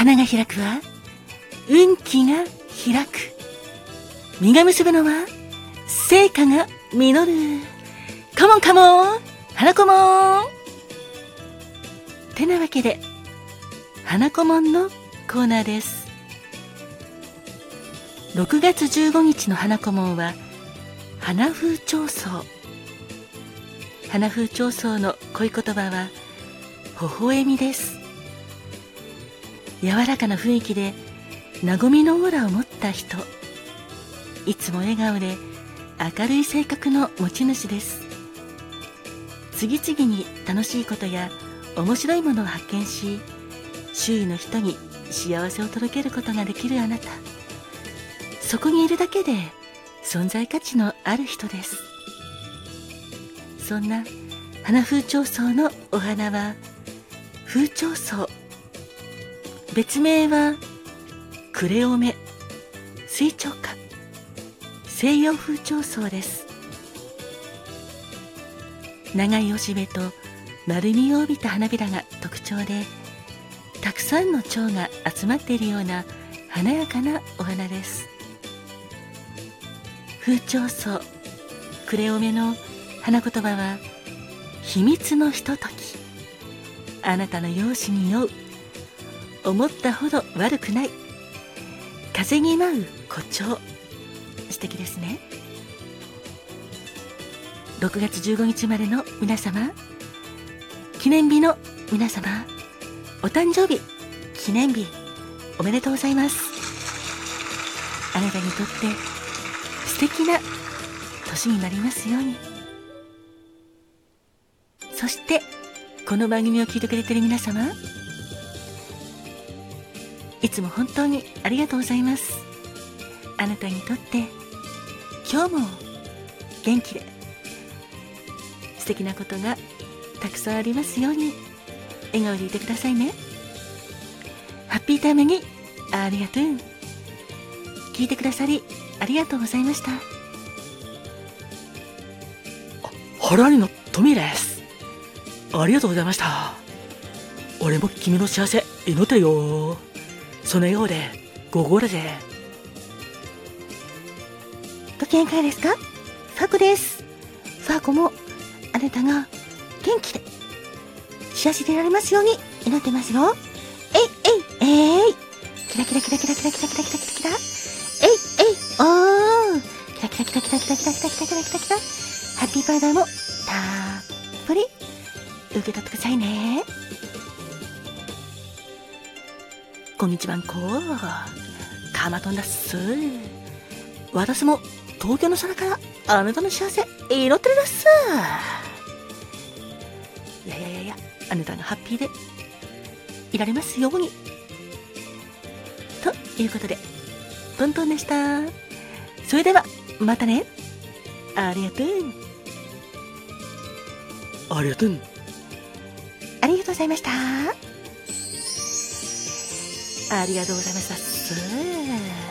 花が開くは運気が開く。実が結ぶのは成果が実る。カモンカモン花子もん。てなわけで花子もんのコーナーです。6月15日の花子門は花風長草花風長草の恋言葉は微笑みです。柔らかな雰囲気で和みのオーラを持った人。いつも笑顔で明るい性格の持ち主です。次々に楽しいことや面白いものを発見し周囲の人に幸せを届けることができるあなた。そこにいるだけで存在価値のある人です。そんな花風蝶草のお花は風蝶草別名はクレオメ。水鳥花。西洋風蝶草です。長いおしべと丸みを帯びた花びらが特徴でたくさんの蝶が集まっているような華やかなお花です。風蝶草クレオメの花言葉は秘密のひととき。あなたの容姿に酔う思ったほど悪くない。風に舞う誇張。素敵ですね。6月15日までの皆様。記念日の皆様。お誕生日。記念日おめでとうございます。あなたにとって。素敵な年になりますように。そしてこの番組を聞いてくれてる皆様。いつも本当にありがとうございます。あなたにとって今日も元気で素敵なことがたくさんありますように笑顔でいてくださいね。ハッピータイムにありがとう。聞いてくださりありがとうございました。ハラリのトミーです。ありがとうございました。俺も君の幸せ祈ってるよ。その笑顔でごごらぜご機嫌いかがですか？ファコです。ファコもあなたが元気で幸せでいられますように祈ってますよ。えいえいえいキラキラキラキラキラキラキラキラキラキラえいえいおー。キラキラキラキラキラキラキラキラキラキラキラ。ハッピーパウダーもたっぷり受け取ってくださいね。こんにちはんこかまとんだっす。私も東京の空からあなたの幸せ祈ってるだっす。いやいやいやいやあなたがハッピーでいられますように。ということでトントンでした。それではまたね。ありがとう。ありがとう。ありがとうございましたありがとうございました。